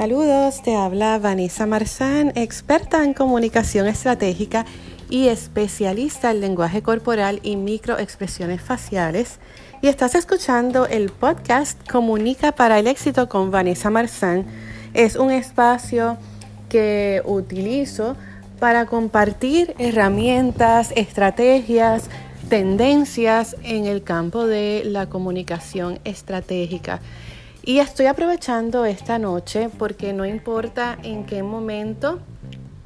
Saludos, te habla Vanessa Marzán, experta en comunicación estratégica y especialista en lenguaje corporal y microexpresiones faciales. Y estás escuchando el podcast Comunica para el éxito con Vanessa Marzán. Es un espacio que utilizo para compartir herramientas, estrategias, tendencias en el campo de la comunicación estratégica. Y estoy aprovechando esta noche porque no importa en qué momento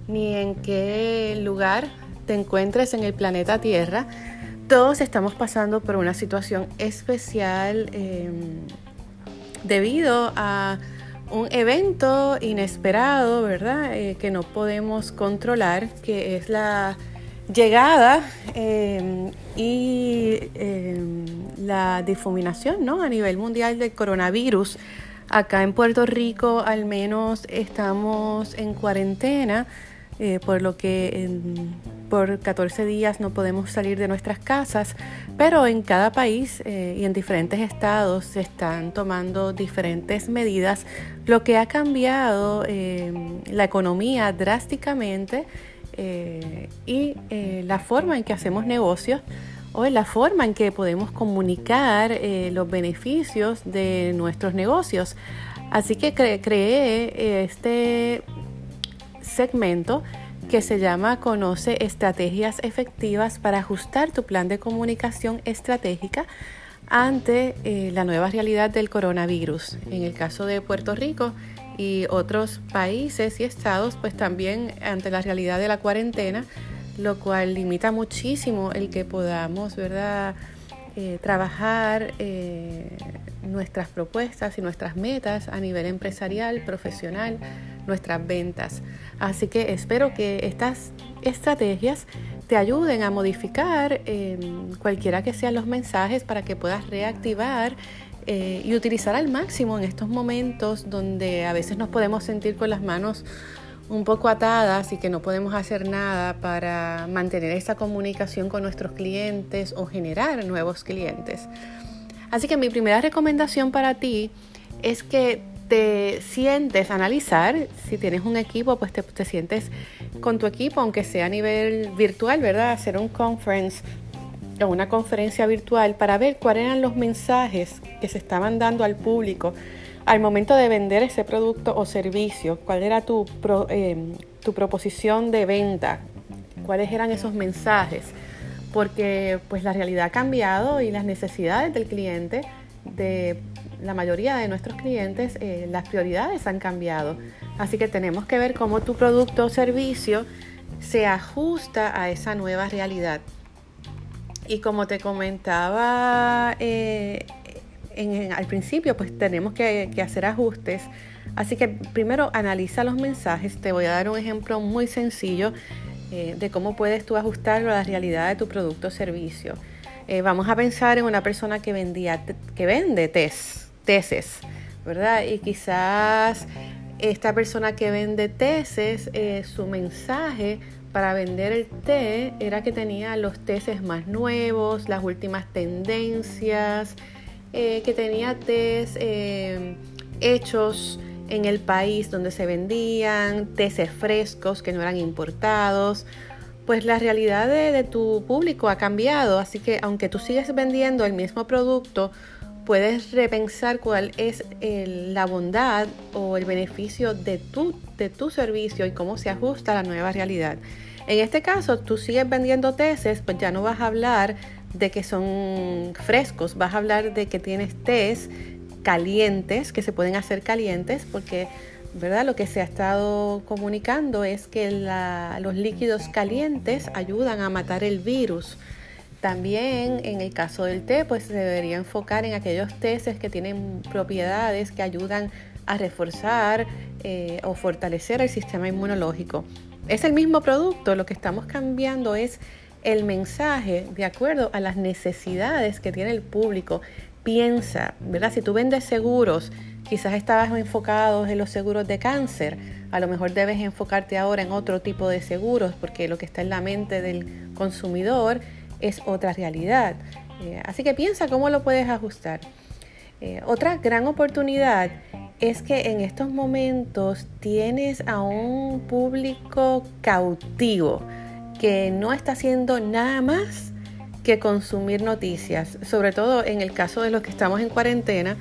ni en qué lugar te encuentres en el planeta Tierra, todos estamos pasando por una situación especial em, debido a un evento inesperado, ¿verdad? Eh, que no podemos controlar, que es la llegada em, y em, la difuminación ¿no? a nivel mundial del coronavirus. Acá en Puerto Rico al menos estamos en cuarentena, eh, por lo que por 14 días no podemos salir de nuestras casas, pero en cada país eh, y en diferentes estados se están tomando diferentes medidas, lo que ha cambiado em, la economía drásticamente eh, y eh, la forma en que hacemos negocios o la forma en que podemos comunicar eh, los beneficios de nuestros negocios. Así que creé este segmento que se llama Conoce estrategias efectivas para ajustar tu plan de comunicación estratégica ante la nueva realidad del coronavirus. En el caso de Puerto Rico, y otros países y estados pues también ante la realidad de la cuarentena, lo cual limita muchísimo el que podamos, ¿verdad? Eh, trabajar eh, nuestras propuestas y nuestras metas a nivel empresarial, profesional, nuestras ventas. Así que espero que estas estrategias te ayuden a modificar eh, cualquiera que sean los mensajes para que puedas reactivar eh, y utilizar al máximo en estos momentos donde a veces nos podemos sentir con las manos un poco atadas y que no podemos hacer nada para mantener esa comunicación con nuestros clientes o generar nuevos clientes. Así que mi primera recomendación para ti es que te sientes analizar, si tienes un equipo, pues te, te sientes con tu equipo, aunque sea a nivel virtual, ¿verdad? Hacer un conference en una conferencia virtual para ver cuáles eran los mensajes que se estaban dando al público al momento de vender ese producto o servicio, cuál era tu, em, tu proposición de venta, cuáles eran esos mensajes, porque pues la realidad ha cambiado y las necesidades del cliente, de la mayoría de nuestros clientes, eh, las prioridades han cambiado. Así que tenemos que ver cómo tu producto o servicio se ajusta a esa nueva realidad. Y como te comentaba eh, al principio, pues tenemos que, hacer ajustes. Así que primero analiza los mensajes. Te voy a dar un ejemplo muy sencillo eh, de cómo puedes tú ajustarlo a la realidad de tu producto o servicio. Eh, vamos a pensar en una persona que vendía, que vende tes, tesis, ¿verdad? Y quizás esta persona que vende tesis, su mensaje para vender el té era que tenía los tés más nuevos, las últimas tendencias, eh, que tenía tés eh, hechos en el país donde se vendían, tés frescos que no eran importados. Pues la realidad de, tu público ha cambiado, así que aunque tú sigues vendiendo el mismo producto, puedes repensar cuál es la bondad o el beneficio de tu, de tu servicio y cómo se ajusta a la nueva realidad. En este caso, tú sigues vendiendo tesis, pues ya no vas a hablar de que son frescos, vas a hablar de que tienes tés calientes, que se pueden hacer calientes, porque ¿verdad? Lo que se ha estado comunicando es que los líquidos calientes ayudan a matar el virus. También en el caso del té, pues se debería enfocar en aquellos teces que tienen propiedades que ayudan a reforzar eh, o fortalecer el sistema inmunológico. Es el mismo producto, lo que estamos cambiando es el mensaje de acuerdo a las necesidades que tiene el público. Piensa, ¿verdad? Si tú vendes seguros, quizás estabas enfocado en los seguros de cáncer, a lo mejor debes enfocarte ahora en otro tipo de seguros porque lo que está en la mente del consumidor es otra realidad. Eh, así que piensa cómo lo puedes ajustar. Eh, otra gran oportunidad es que en estos momentos tienes a un público cautivo que no está haciendo nada más que consumir noticias, sobre todo en el caso de los que estamos en cuarentena,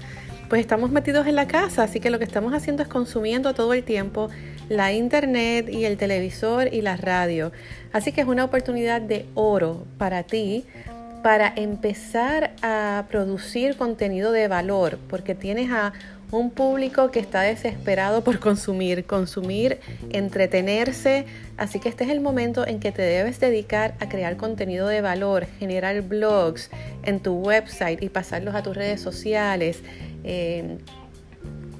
pues estamos metidos en la casa, así que lo que estamos haciendo es consumiendo todo el tiempo la internet y el televisor y la radio. Así que es una oportunidad de oro para ti para empezar a producir contenido de valor, porque tienes a un público que está desesperado por consumir, consumir, entretenerse. Así que este es el momento en que te debes dedicar a crear contenido de valor, generar blogs en tu website y pasarlos a tus redes sociales. Eh,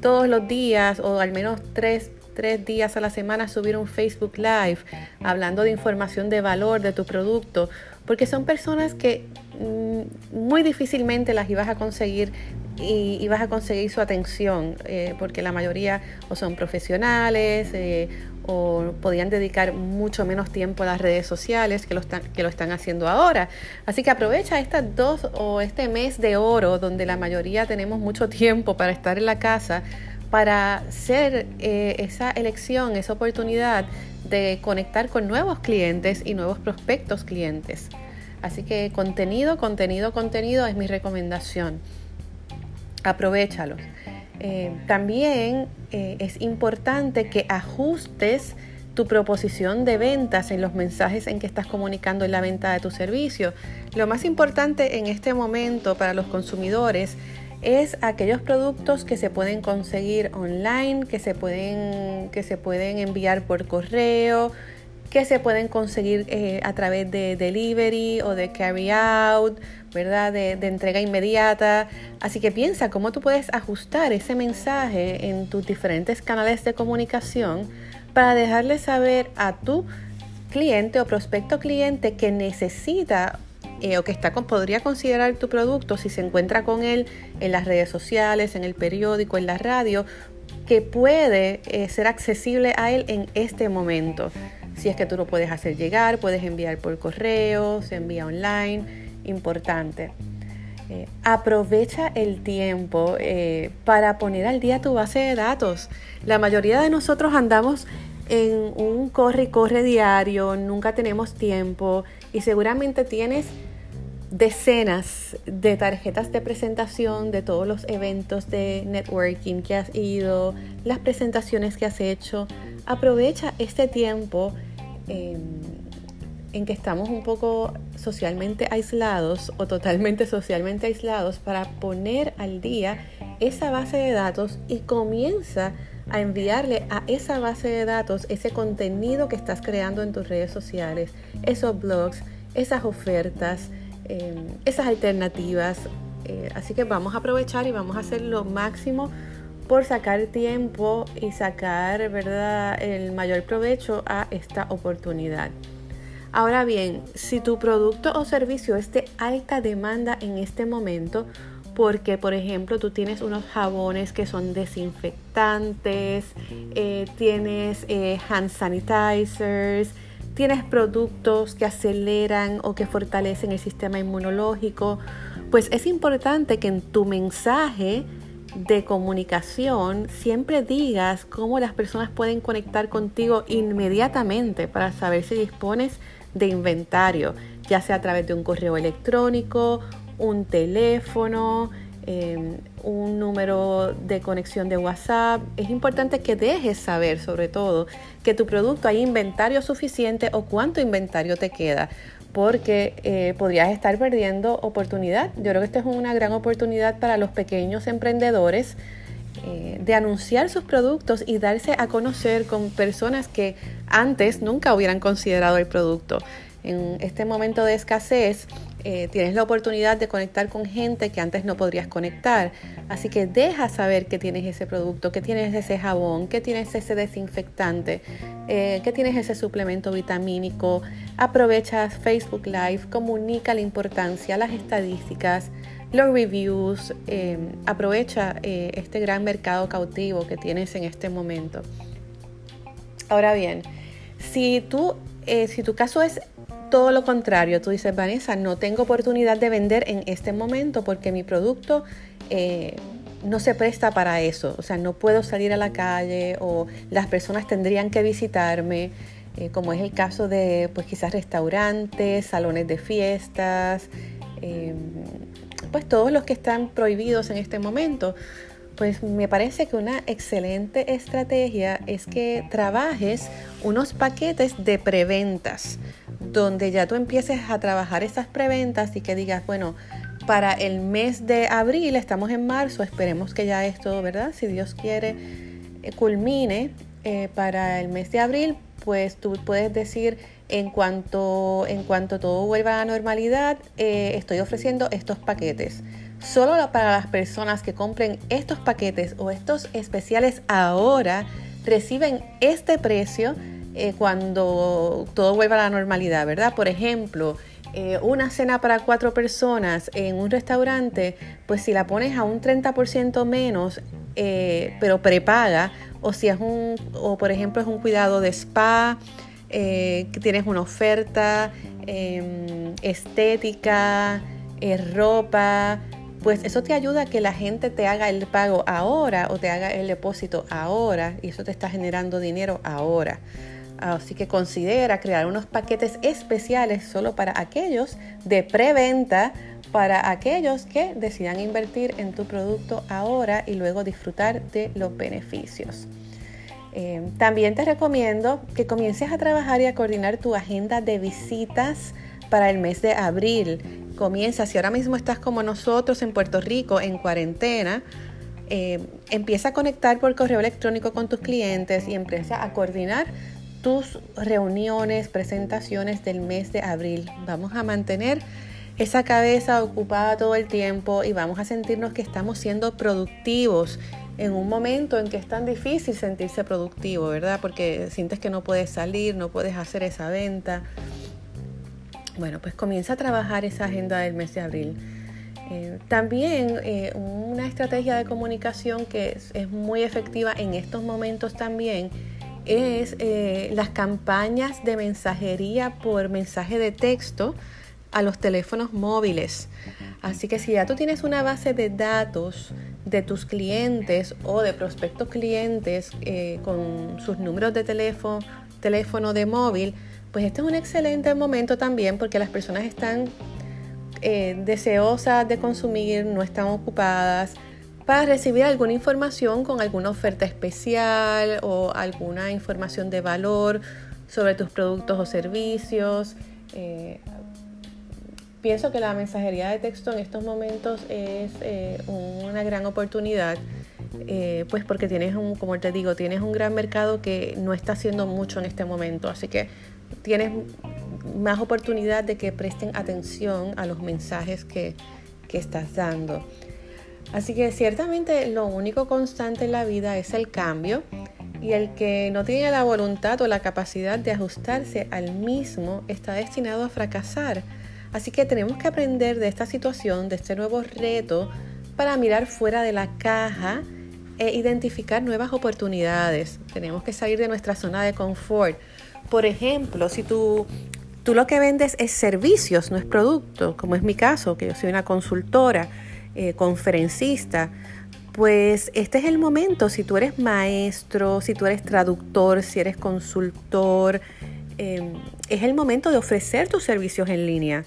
todos los días o al menos tres, tres días a la semana subir un Facebook Live hablando de información de valor de tu producto, porque son personas que mm, muy difícilmente las ibas a conseguir y, vas a conseguir su atención, eh, porque la mayoría o son profesionales eh, o podían dedicar mucho menos tiempo a las redes sociales que lo, están, que lo están haciendo ahora. Así que aprovecha estas dos o este mes de oro donde la mayoría tenemos mucho tiempo para estar en la casa para hacer eh, esa elección, esa oportunidad de conectar con nuevos clientes y nuevos prospectos clientes. Así que contenido, contenido, contenido es mi recomendación aprovechalos. Eh, también eh, es importante que ajustes tu proposición de ventas en los mensajes en que estás comunicando en la venta de tu servicio. Lo más importante en este momento para los consumidores es aquellos productos que se pueden conseguir online, que se pueden, que se pueden enviar por correo, que se pueden conseguir eh, a través de delivery o de carry out, ¿verdad? De, de, entrega inmediata. Así que piensa cómo tú puedes ajustar ese mensaje en tus diferentes canales de comunicación para dejarle saber a tu cliente o prospecto cliente que necesita eh, o que está con, podría considerar tu producto si se encuentra con él en las redes sociales, en el periódico, en la radio, que puede eh, ser accesible a él en este momento. Si es que tú lo puedes hacer llegar, puedes enviar por correo, se envía online, importante. Eh, aprovecha el tiempo para poner al día tu base de datos. La mayoría de nosotros andamos en un corre y corre diario, nunca tenemos tiempo y seguramente tienes decenas de tarjetas de presentación de todos los eventos de networking que has ido, las presentaciones que has hecho. Aprovecha este tiempo en que estamos un poco socialmente aislados o totalmente socialmente aislados para poner al día esa base de datos y comienza a enviarle a esa base de datos ese contenido que estás creando en tus redes sociales, esos blogs, esas ofertas, em, esas alternativas. Eh, así que vamos a aprovechar y vamos a hacer lo máximo por sacar tiempo y sacar ¿verdad? el mayor provecho a esta oportunidad. Ahora bien, si tu producto o servicio es de alta demanda en este momento, porque por ejemplo tú tienes unos jabones que son desinfectantes, eh, tienes eh, hand sanitizers, tienes productos que aceleran o que fortalecen el sistema inmunológico, pues es importante que en tu mensaje de comunicación siempre digas cómo las personas pueden conectar contigo inmediatamente para saber si dispones de inventario, ya sea a través de un correo electrónico, un teléfono, em, un número de conexión de WhatsApp. Es importante que dejes saber sobre todo que tu producto hay inventario suficiente o cuánto inventario te queda porque eh, podrías estar perdiendo oportunidad. Yo creo que esta es una gran oportunidad para los pequeños emprendedores eh, de anunciar sus productos y darse a conocer con personas que antes nunca hubieran considerado el producto. En este momento de escasez, eh, tienes la oportunidad de conectar con gente que antes no podrías conectar. Así que deja saber que tienes ese producto, que tienes ese jabón, que tienes ese desinfectante, eh, que tienes ese suplemento vitamínico. Aprovecha Facebook Live, comunica la importancia, las estadísticas, los reviews. Eh, aprovecha este gran mercado cautivo que tienes en este momento. Ahora bien, si tú, si tu caso es todo lo contrario, tú dices, Vanessa, no tengo oportunidad de vender en este momento porque mi producto eh, no se presta para eso. O sea, no puedo salir a la calle o las personas tendrían que visitarme, eh, como es el caso de pues quizás restaurantes, salones de fiestas, pues todos los que están prohibidos en este momento. Pues me parece que una excelente estrategia es que trabajes unos paquetes de preventas, donde ya tú empieces a trabajar esas preventas y que digas, bueno, para el mes de abril, estamos en marzo, esperemos que ya esto, ¿verdad? Si Dios quiere, eh, culmine eh, para el mes de abril, pues tú puedes decir, en cuanto, en cuanto todo vuelva a la normalidad, eh, estoy ofreciendo estos paquetes. Solo para las personas que compren estos paquetes o estos especiales ahora reciben este precio eh, cuando todo vuelva a la normalidad, ¿verdad? Por ejemplo, eh, una cena para cuatro personas en un restaurante, pues si la pones a un 30% menos, eh, pero prepaga, o si es un, o por ejemplo es un cuidado de spa, tienes una oferta em, estética, ropa, pues eso te ayuda a que la gente te haga el pago ahora o te haga el depósito ahora y eso te está generando dinero ahora. Así que considera crear unos paquetes especiales solo para aquellos de preventa, para aquellos que decidan invertir en tu producto ahora y luego disfrutar de los beneficios. Eh, también te recomiendo que comiences a trabajar y a coordinar tu agenda de visitas para el mes de abril comienza, si ahora mismo estás como nosotros en Puerto Rico en cuarentena, eh, empieza a conectar por correo electrónico con tus clientes y empieza a coordinar tus reuniones, presentaciones del mes de abril. Vamos a mantener esa cabeza ocupada todo el tiempo y vamos a sentirnos que estamos siendo productivos en un momento en que es tan difícil sentirse productivo, ¿verdad? Porque sientes que no puedes salir, no puedes hacer esa venta. Bueno, pues comienza a trabajar esa agenda del mes de abril. Eh, también eh, una estrategia de comunicación que es, muy efectiva en estos momentos también es eh, las campañas de mensajería por mensaje de texto a los teléfonos móviles. Así que si ya tú tienes una base de datos de tus clientes o de prospectos clientes con sus números de teléfono, teléfono de móvil, pues este es un excelente momento también porque las personas están eh, deseosas de consumir, no están ocupadas para recibir alguna información con alguna oferta especial o alguna información de valor sobre tus productos o servicios. Eh, pienso que la mensajería de texto en estos momentos es eh, una gran oportunidad, pues porque tienes un, como te digo, tienes un gran mercado que no está haciendo mucho en este momento, así que tienes más oportunidad de que presten atención a los mensajes que, estás dando. Así que ciertamente lo único constante en la vida es el cambio y el que no tiene la voluntad o la capacidad de ajustarse al mismo está destinado a fracasar. Así que tenemos que aprender de esta situación, de este nuevo reto, para mirar fuera de la caja e identificar nuevas oportunidades. Tenemos que salir de nuestra zona de confort por ejemplo, si tú, tú lo que vendes es servicios, no es producto, como es mi caso, que yo soy una consultora, eh, conferencista, pues este es el momento, si tú eres maestro, si tú eres traductor, si eres consultor, em, es el momento de ofrecer tus servicios en línea.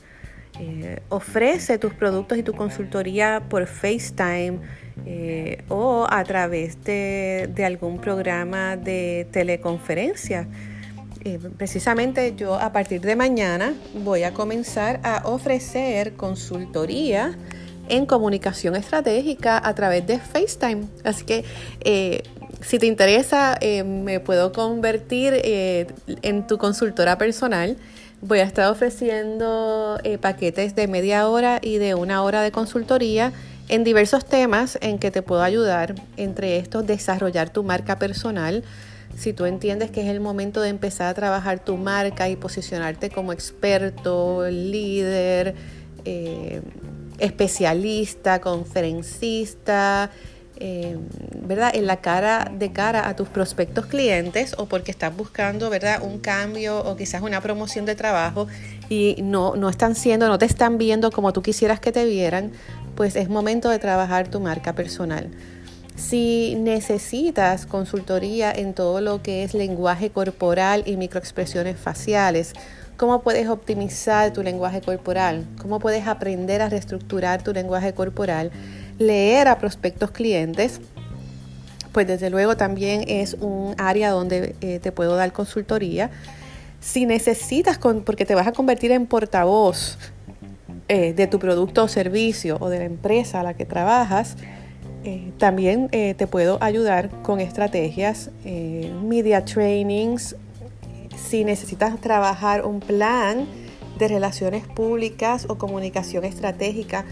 Eh, ofrece tus productos y tu consultoría por FaceTime eh, o a través de, de algún programa de teleconferencia. Eh, precisamente yo a partir de mañana voy a comenzar a ofrecer consultoría en comunicación estratégica a través de FaceTime. Así que eh, si te interesa, eh, me puedo convertir en tu consultora personal. Voy a estar ofreciendo paquetes de media hora y de una hora de consultoría en diversos temas en que te puedo ayudar, entre estos desarrollar tu marca personal, si tú entiendes que es el momento de empezar a trabajar tu marca y posicionarte como experto, líder, eh, especialista, conferencista, eh, ¿verdad? En la cara de cara a tus prospectos clientes o porque estás buscando, ¿verdad? Un cambio o quizás una promoción de trabajo y no, no están siendo, no te están viendo como tú quisieras que te vieran, pues es momento de trabajar tu marca personal. Si necesitas consultoría en todo lo que es lenguaje corporal y microexpresiones faciales, cómo puedes optimizar tu lenguaje corporal, cómo puedes aprender a reestructurar tu lenguaje corporal, leer a prospectos clientes, pues desde luego también es un área donde eh, te puedo dar consultoría. Si necesitas, porque te vas a convertir en portavoz eh, de tu producto o servicio o de la empresa a la que trabajas, eh, también te puedo ayudar con estrategias, media trainings, si necesitas trabajar un plan de relaciones públicas o comunicación estratégica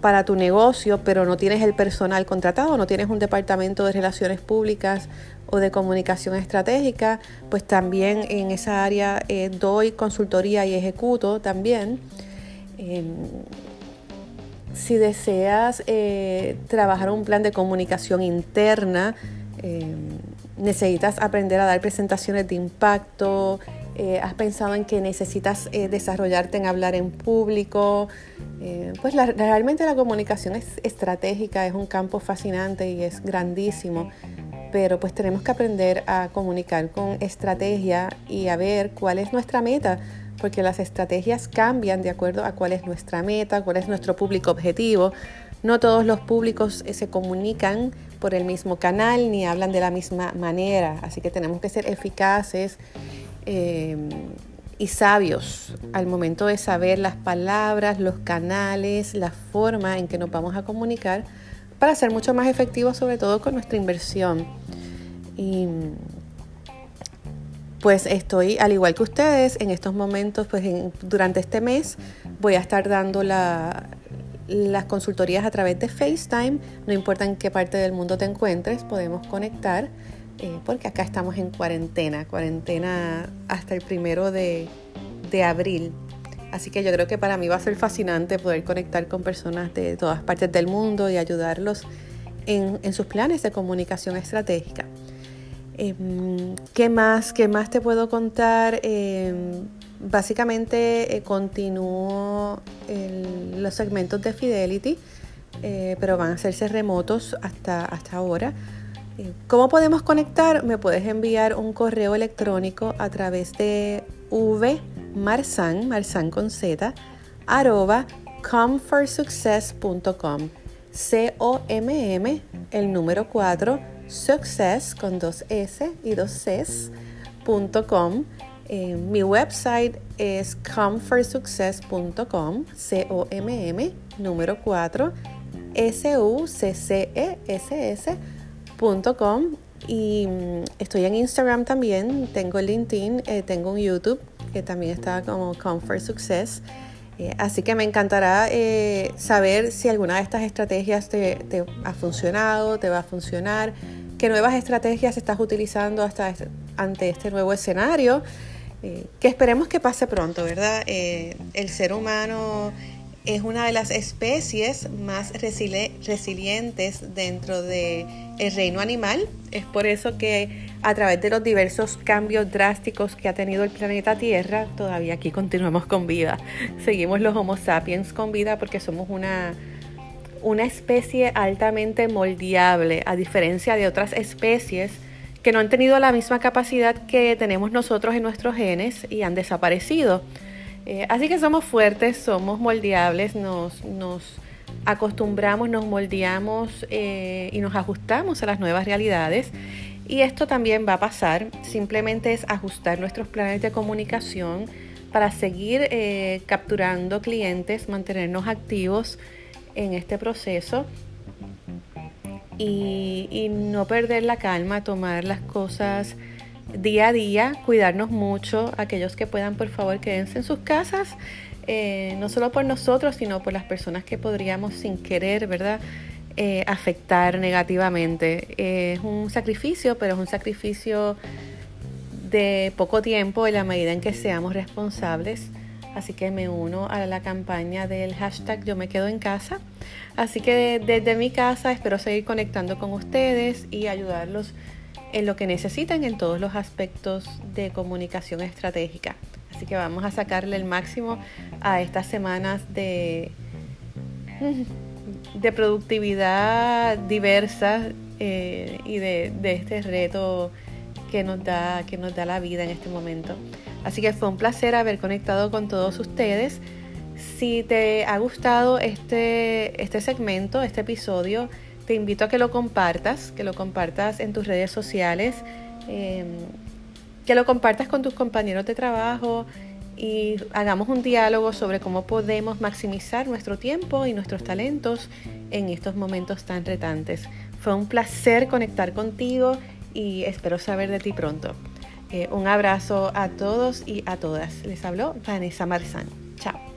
para tu negocio, pero no tienes el personal contratado, no tienes un departamento de relaciones públicas o de comunicación estratégica, pues también en esa área eh, doy consultoría y ejecuto también. Em, si deseas eh, trabajar un plan de comunicación interna, em, necesitas aprender a dar presentaciones de impacto, eh, has pensado en que necesitas eh, desarrollarte en hablar en público, eh, pues realmente la comunicación es estratégica, es un campo fascinante y es grandísimo, pero pues tenemos que aprender a comunicar con estrategia y a ver cuál es nuestra meta, porque las estrategias cambian de acuerdo a cuál es nuestra meta, cuál es nuestro público objetivo. No todos los públicos se comunican por el mismo canal ni hablan de la misma manera, así que tenemos que ser eficaces Em, y sabios al momento de saber las palabras, los canales, la forma en que nos vamos a comunicar para ser mucho más efectivos, sobre todo con nuestra inversión. Y pues estoy, al igual que ustedes, en estos momentos, pues durante este mes voy a estar dando las consultorías a través de FaceTime, no importa en qué parte del mundo te encuentres, podemos conectar eh, porque acá estamos en cuarentena, cuarentena hasta el primero de, abril. Así que yo creo que para mí va a ser fascinante poder conectar con personas de todas partes del mundo y ayudarlos en, sus planes de comunicación estratégica. Em, ¿Qué más? ¿Qué más te puedo contar? Em, básicamente eh, continúo los segmentos de Fidelity, eh, pero van a hacerse remotos hasta, hasta ahora. ¿Cómo podemos conectar? Me puedes enviar un correo electrónico a través de vmarsan, marsan con z, arroba comfortsuccess.com. C-O-M-M, el número 4, success con dos S y dos Cs.com. Eh, mi website es comfortsuccess.com, C-O-M-M, número 4, S-U-C-C-E-S-S y mm, estoy en Instagram también, tengo LinkedIn, eh, tengo un YouTube que también está como Comfort Success. Eh, así que me encantará saber si alguna de estas estrategias te, ha funcionado, te va a funcionar, qué nuevas estrategias estás utilizando hasta este, ante este nuevo escenario, que esperemos que pase pronto, ¿verdad? el ser humano es una de las especies más resilientes dentro del reino animal. Es por eso que a través de los diversos cambios drásticos que ha tenido el planeta Tierra, todavía aquí continuamos con vida. Seguimos los Homo sapiens con vida porque somos una, una especie altamente moldeable, a diferencia de otras especies que no han tenido la misma capacidad que tenemos nosotros en nuestros genes y han desaparecido. Eh, así que somos fuertes, somos moldeables, nos, acostumbramos, nos moldeamos eh, y nos ajustamos a las nuevas realidades. Y esto también va a pasar, simplemente es ajustar nuestros planes de comunicación para seguir eh, capturando clientes, mantenernos activos en este proceso y, no perder la calma, tomar las cosas día a día, cuidarnos mucho, aquellos que puedan por favor quédense en sus casas, eh, no solo por nosotros, sino por las personas que podríamos sin querer, ¿verdad? Eh, afectar negativamente. es un sacrificio, pero es un sacrificio de poco tiempo en la medida en que seamos responsables. Así que me uno a la campaña del hashtag Yo me quedo en casa Así que desde mi casa espero seguir conectando con ustedes y ayudarlos en lo que necesitan en todos los aspectos de comunicación estratégica. Así que vamos a sacarle el máximo a estas semanas de, de productividad diversa eh, y de, de, este reto que nos, da, que nos da la vida en este momento. Así que fue un placer haber conectado con todos ustedes. Si te ha gustado este, este segmento, este episodio, te invito a que lo compartas, que lo compartas en tus redes sociales, em, que lo compartas con tus compañeros de trabajo y hagamos un diálogo sobre cómo podemos maximizar nuestro tiempo y nuestros talentos en estos momentos tan retantes. Fue un placer conectar contigo y espero saber de ti pronto. Eh, un abrazo a todos y a todas. Les habló Vanessa Marzán. Chao.